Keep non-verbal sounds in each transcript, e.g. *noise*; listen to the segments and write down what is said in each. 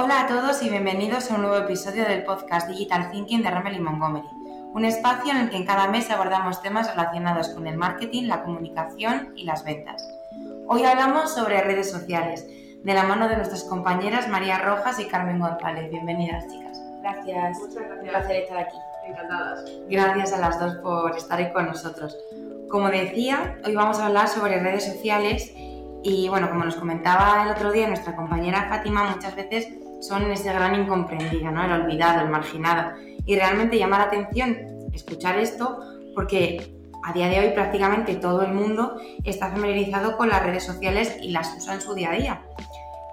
Hola a todos y bienvenidos a un nuevo episodio del podcast Digital Thinking de Remel y Montgomery, un espacio en el que en cada mes abordamos temas relacionados con el marketing, la comunicación y las ventas. Hoy hablamos sobre redes sociales, de la mano de nuestras compañeras María Rojas y Carmen González. Bienvenidas, chicas. Gracias. Muchas gracias. Un placer estar aquí. Encantadas. Gracias a las dos por estar ahí con nosotros. Como decía, hoy vamos a hablar sobre redes sociales y bueno, como nos comentaba el otro día nuestra compañera Fátima, muchas veces son ese gran incomprendido, ¿no? El olvidado, el marginado. Y realmente llama la atención escuchar esto porque a día de hoy prácticamente todo el mundo está familiarizado con las redes sociales y las usa en su día a día.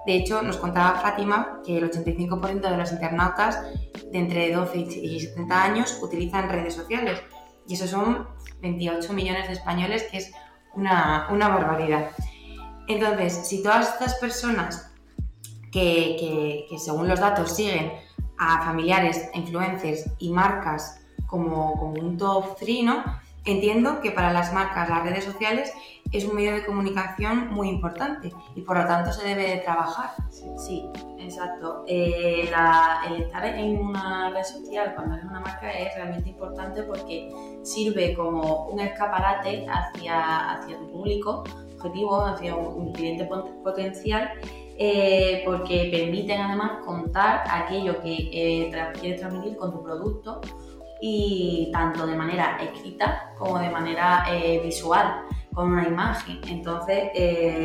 De hecho, nos contaba Fátima que el 85% de los internautas de entre 12 y 70 años utilizan redes sociales. Y eso son 28 millones de españoles, que es una, una barbaridad. Entonces, si todas estas personas que, que, que, según los datos siguen a familiares, influencers y marcas como, como un top 3, ¿no? Entiendo que para las marcas las redes sociales es un medio de comunicación muy importante y por lo tanto se debe de trabajar. Sí, exacto. Eh, la, el estar en una red social cuando eres una marca es realmente importante porque sirve como un escaparate hacia, hacia tu público objetivo, hacia un cliente potencial eh, porque permiten además contar aquello que eh, quieres transmitir con tu producto y tanto de manera escrita como de manera eh, visual, con una imagen. Entonces,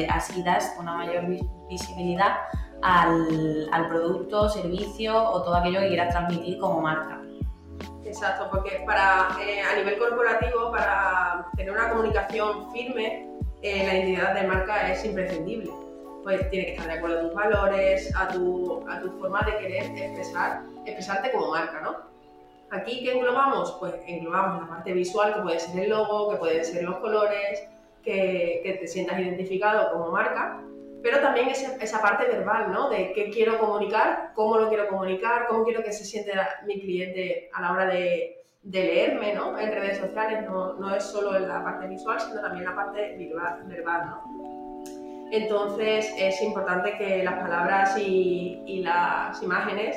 así das una mayor visibilidad al, al, producto, servicio o todo aquello que quieras transmitir como marca. Exacto, porque para, a nivel corporativo, para tener una comunicación firme, la identidad de marca es imprescindible pues tiene que estar de acuerdo a tus valores, a tu, a tu forma de querer expresar, expresarte como marca, ¿no? Aquí, ¿qué englobamos? Pues englobamos la parte visual, que puede ser el logo, que pueden ser los colores, que, que te sientas identificado como marca, pero también esa, esa, parte verbal, ¿no? De qué quiero comunicar, cómo lo quiero comunicar, cómo quiero que se siente mi cliente a la hora de, de leerme, ¿no? En redes sociales no, no es solo la parte visual, sino también la parte verbal ¿no? Entonces es importante que las palabras y, y las imágenes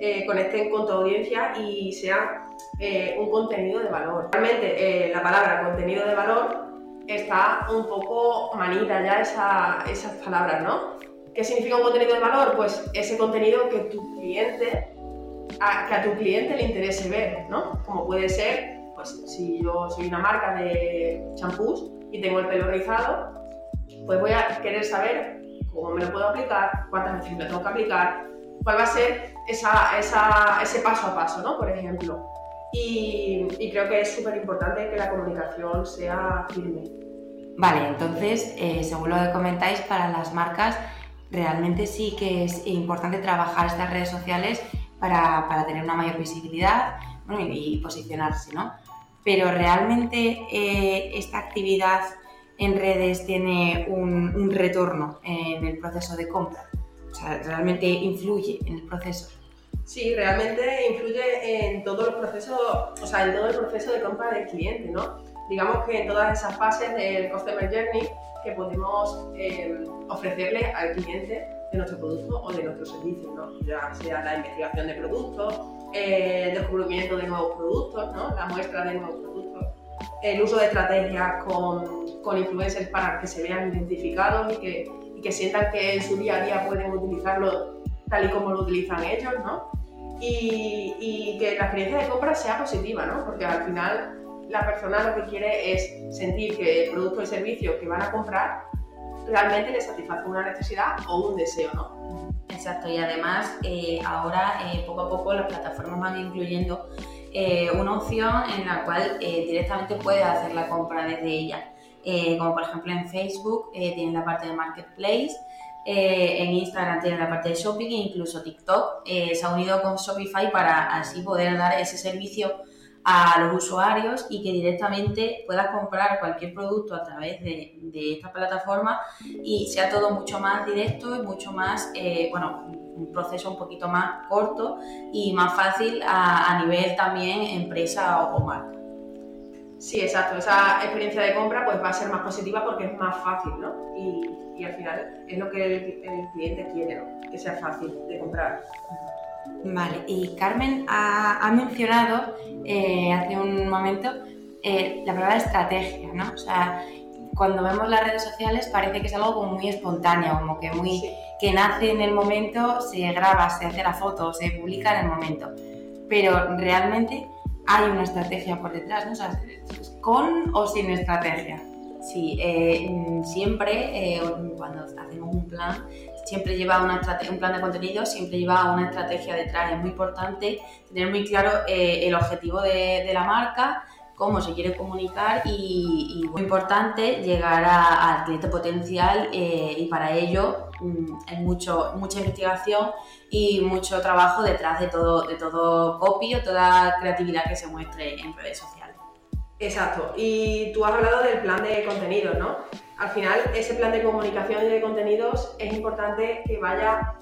eh, conecten con tu audiencia y sea eh, un contenido de valor. Realmente eh, la palabra contenido de valor está un poco manita ya esa, esas palabras, ¿no? ¿Qué significa un contenido de valor? Pues ese contenido que tu cliente, a, que a tu cliente le interese ver, ¿no? Como puede ser, pues si yo soy una marca de champús y tengo el pelo rizado, pues voy a querer saber cómo me lo puedo aplicar, cuántas veces me tengo que aplicar, cuál va a ser esa, esa, ese paso a paso, ¿no? Por ejemplo. Y, y creo que es súper importante que la comunicación sea firme. Vale, entonces, eh, según lo que comentáis, para las marcas realmente sí que es importante trabajar estas redes sociales para, para tener una mayor visibilidad bueno, y, y, posicionarse, ¿no? Pero realmente eh, esta actividad en redes tiene un, un, retorno en el proceso de compra? O sea, ¿realmente influye en el proceso? Sí, realmente influye en todo el proceso, o sea, en todo el proceso de compra del cliente, ¿no? Digamos que en todas esas fases del Customer Journey que podemos eh, ofrecerle al cliente de nuestro producto o de nuestro servicio, ¿no? Ya sea la investigación de productos, eh, el descubrimiento de nuevos productos, ¿no? La muestra de nuevos productos, el uso de estrategias con, con influencers para que se vean identificados y que, y que sientan que en su día a día pueden utilizarlo tal y como lo utilizan ellos, ¿no? Y, y, que la experiencia de compra sea positiva, ¿no? Porque al final la persona lo que quiere es sentir que el producto o el servicio que van a comprar realmente le satisface una necesidad o un deseo, ¿no? Exacto, y además eh, ahora eh, poco a poco las plataformas van incluyendo eh, una opción en la cual eh, directamente puedes hacer la compra desde ella. Eh, como por ejemplo en Facebook tienen la parte de Marketplace, en Instagram tienen la parte de shopping e incluso TikTok se ha unido con Shopify para así poder dar ese servicio a los usuarios y que directamente puedas comprar cualquier producto a través de, de esta plataforma y sea todo mucho más directo y mucho más, bueno, un proceso un poquito más corto y más fácil a, a nivel también empresa o, o marca. Sí, exacto. Esa experiencia de compra pues va a ser más positiva porque es más fácil, ¿no? Y, y al final es lo que el, el cliente quiere, ¿no? Que sea fácil de comprar. Vale, y Carmen ha, ha mencionado eh, hace un momento eh, la palabra estrategia, ¿no? O sea, cuando vemos las redes sociales parece que es algo como muy espontáneo, como que muy Sí. que nace en el momento, se graba, se hace la foto, se publica en el momento. Pero realmente hay una estrategia por detrás, ¿no? O sea, ¿es con o sin estrategia. Sí, eh, siempre eh, cuando hacemos un plan, siempre lleva una un plan de contenido, siempre lleva una estrategia detrás. Es muy importante tener muy claro eh, el objetivo de, de la marca, cómo se quiere comunicar y, y muy importante llegar a- al cliente potencial eh, y para ello mm, hay mucho, mucha investigación y mucho trabajo detrás de todo, de todo copy o toda creatividad que se muestre en redes sociales. Exacto. Y tú has hablado del plan de contenidos, ¿no? Al final, ese plan de comunicación y de contenidos es importante que vaya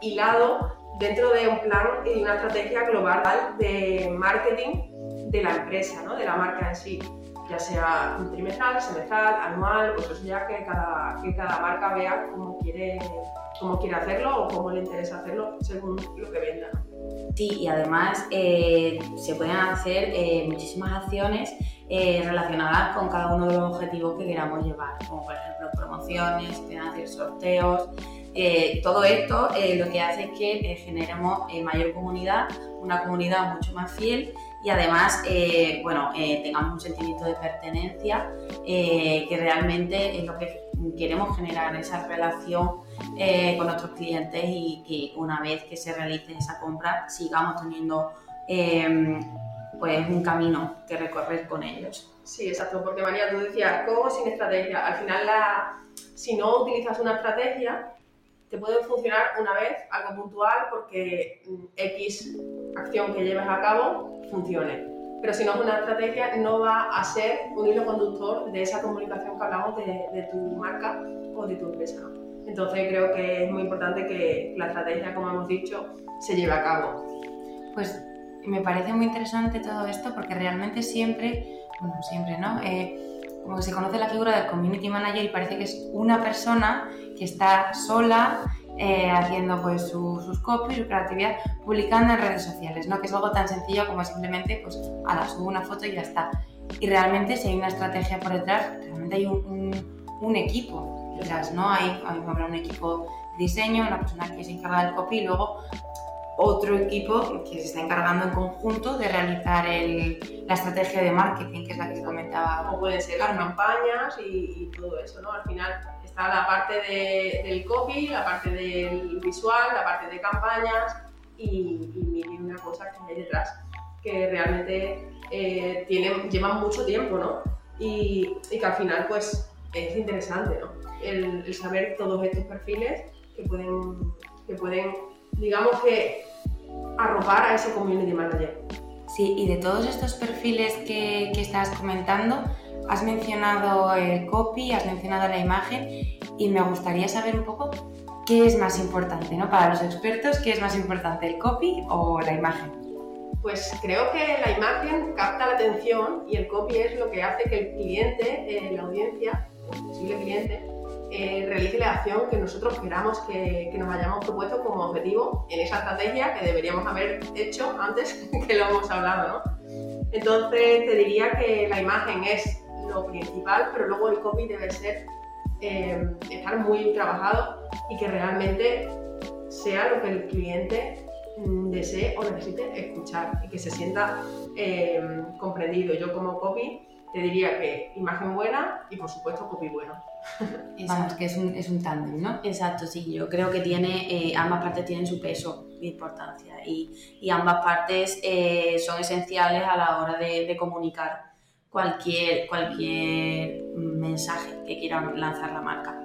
hilado dentro de un plan y una estrategia global de marketing de la empresa, ¿no? De la marca en sí. Ya sea trimestral, semestral, anual, pues eso ya que cada, que cada marca vea cómo quiere, cómo quiere hacerlo o cómo le interesa hacerlo según lo que venda. Sí, y además eh, se pueden hacer eh, muchísimas acciones eh, relacionadas con cada uno de los objetivos que queramos llevar, como por ejemplo promociones, pueden hacer sorteos. eh, todo esto eh, lo que hace es que generemos mayor comunidad, una comunidad mucho más fiel y además eh, bueno, eh, tengamos un sentimiento de pertenencia eh, que realmente es lo que queremos generar, esa relación con nuestros clientes y que una vez que se realice esa compra sigamos teniendo eh, pues un camino que recorrer con ellos. Sí, exacto, porque María, tú decías, ¿cómo sin estrategia? Al final, si no utilizas una estrategia, te puede funcionar una vez, algo puntual, porque mm, X acción que lleves a cabo funcione. Pero si no es una estrategia, no va a ser un hilo conductor de esa comunicación que hablamos de, de tu marca o de tu empresa. ¿no? Entonces creo que es muy importante que la estrategia, como hemos dicho, se lleve a cabo. Pues me parece muy interesante todo esto porque realmente siempre, bueno, siempre, ¿no? Eh, como que se conoce la figura del community manager y parece que es una persona que está sola eh, haciendo pues su- sus copies, su creatividad, publicando en redes sociales, ¿no? Que es algo tan sencillo como simplemente, pues, la subo una foto y ya está. Y realmente si hay una estrategia por detrás, realmente hay un, un- equipo detrás, ¿no? Hay habrá un equipo de diseño, una persona que se encarga del copy y luego otro equipo que se está encargando en conjunto de realizar el- la estrategia de marketing, que es la que comentaba. como pueden ser las campañas y, y todo eso, ¿no? Al final está la parte de- del copy, la parte del visual, la parte de campañas y, y una cosa que hay detrás que realmente eh, llevan mucho tiempo, ¿no? Y, y que al final pues es interesante, ¿no? El, el saber todos estos perfiles que pueden, que pueden, digamos que, arropar a ese community manager. Sí, y de todos estos perfiles que, que estás comentando, has mencionado el copy, has mencionado la imagen y me gustaría saber un poco qué es más importante, ¿no? Para los expertos, ¿qué es más importante, el copy o la imagen? Pues creo que la imagen capta la atención y el copy es lo que hace que el cliente, eh, la audiencia, el posible cliente, eh, realice la acción que nosotros queramos que, nos hayamos propuesto como objetivo en esa estrategia que deberíamos haber hecho antes *laughs* que lo hemos hablado. Entonces te diría que la imagen es lo principal, pero luego el copy debe ser eh, estar muy trabajado y que realmente sea lo que el cliente mm, desee o necesite escuchar y que se sienta eh, comprendido. Yo como copy te diría que imagen buena y por supuesto copy bueno. *laughs* Vamos, que es un, es un tándem, ¿no? Exacto, sí, yo creo que tiene, eh, ambas partes tienen su peso e importancia y, y ambas partes eh, son esenciales a la hora de, de comunicar cualquier, cualquier mensaje que quiera lanzar la marca.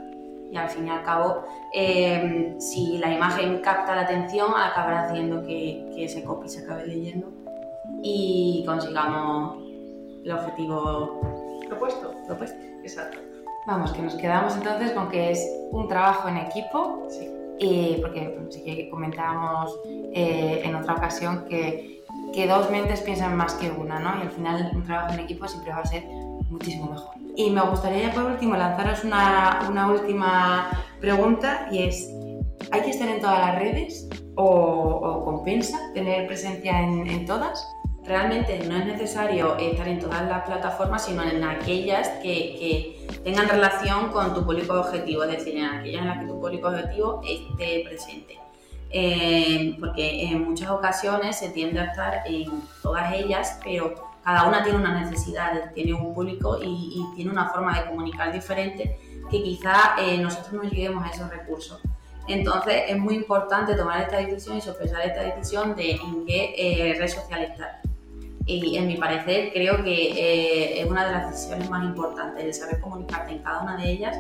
Y al fin y al cabo, eh, si la imagen capta la atención, acabará haciendo que, que ese copy se acabe leyendo y consigamos el objetivo ¿Propuesto? propuesto. Exacto. Vamos, que nos quedamos entonces con que es un trabajo en equipo, Sí. y porque sí que comentábamos eh, en otra ocasión que que dos mentes piensan más que una, ¿no? Y al final un trabajo en equipo siempre va a ser muchísimo mejor. Y me gustaría ya por último lanzaros una, una última pregunta y es, ¿hay que estar en todas las redes o, o compensa tener presencia en, en todas? Realmente no es necesario estar en todas las plataformas, sino en aquellas que, tengan relación con tu público objetivo, es decir, en aquellas en las que tu público objetivo esté presente. Eh, porque en muchas ocasiones se tiende a estar en todas ellas, pero cada una tiene una necesidad, tiene un público y, tiene una forma de comunicar diferente que quizá eh, nosotros no lleguemos a esos recursos. Entonces es muy importante tomar esta decisión y sopesar esta decisión de en qué eh, red social estar y en mi parecer creo que eh, es una de las decisiones más importantes, de saber comunicarte en cada una de ellas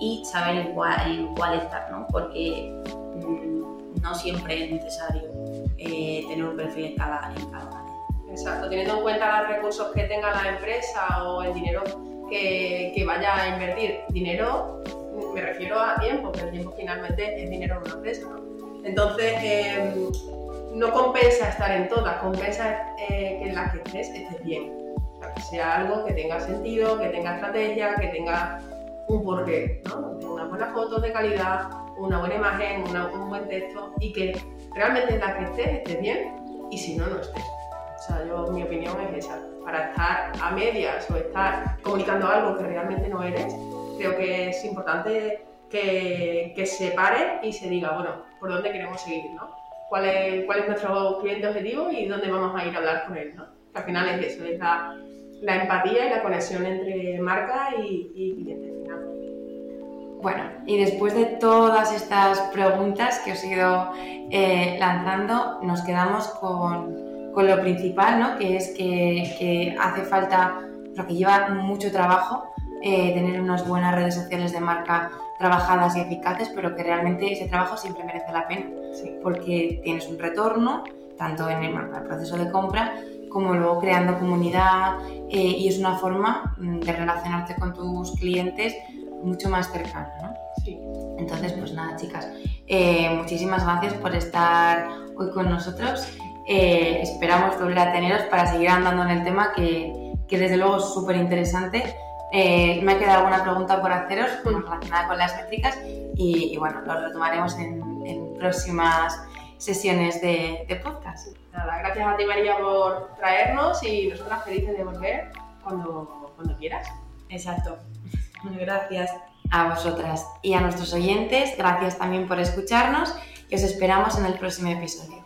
y saber en cuál, en cuál estar, ¿no? Porque mmm, no siempre es necesario eh, tener un perfil en cada, en cada una. Exacto, teniendo en cuenta los recursos que tenga la empresa o el dinero que, que vaya a invertir. Dinero, me refiero a tiempo, que el tiempo finalmente es dinero en una empresa, ¿no? Entonces, eh, no compensa estar en todas, compensa eh, que en las que estés estés bien. O sea, que sea algo que tenga sentido, que tenga estrategia, que tenga un porqué, ¿no? Unas buenas fotos de calidad, una buena imagen, una, un buen texto y que realmente en la que estés estés bien y si no, no estés. O sea, yo, mi opinión es esa. Para estar a medias o estar comunicando algo que realmente no eres, creo que es importante que, que se pare y se diga, bueno, por dónde queremos seguir, ¿no? Cuál es, nuestro cliente objetivo y dónde vamos a ir a hablar con él. ¿no? Al final es eso, es la, empatía y la conexión entre marca y, cliente final. Bueno, y después de todas estas preguntas que os he ido eh, lanzando, nos quedamos con, lo principal, ¿no? que es que, que hace falta, lo que lleva mucho trabajo, eh, tener unas buenas redes sociales de marca trabajadas y eficaces, pero que realmente ese trabajo siempre merece la pena, Sí. porque tienes un retorno, tanto en el, el proceso de compra, como luego creando comunidad, eh, y es una forma mm, de relacionarte con tus clientes mucho más cercana, ¿no? Sí. Entonces, pues nada, chicas, eh, muchísimas gracias por estar hoy con nosotros. Eh, esperamos volver a teneros para seguir andando en el tema que, que desde luego es súper interesante. Eh, me ha quedado alguna pregunta por haceros relacionada con las métricas y, y bueno, lo retomaremos en, en próximas sesiones de, de, podcast. Nada, gracias a ti María por traernos y nosotras felices de volver cuando, cuando quieras. Exacto. *laughs* Gracias. A vosotras y a nuestros oyentes, gracias también por escucharnos y os esperamos en el próximo episodio.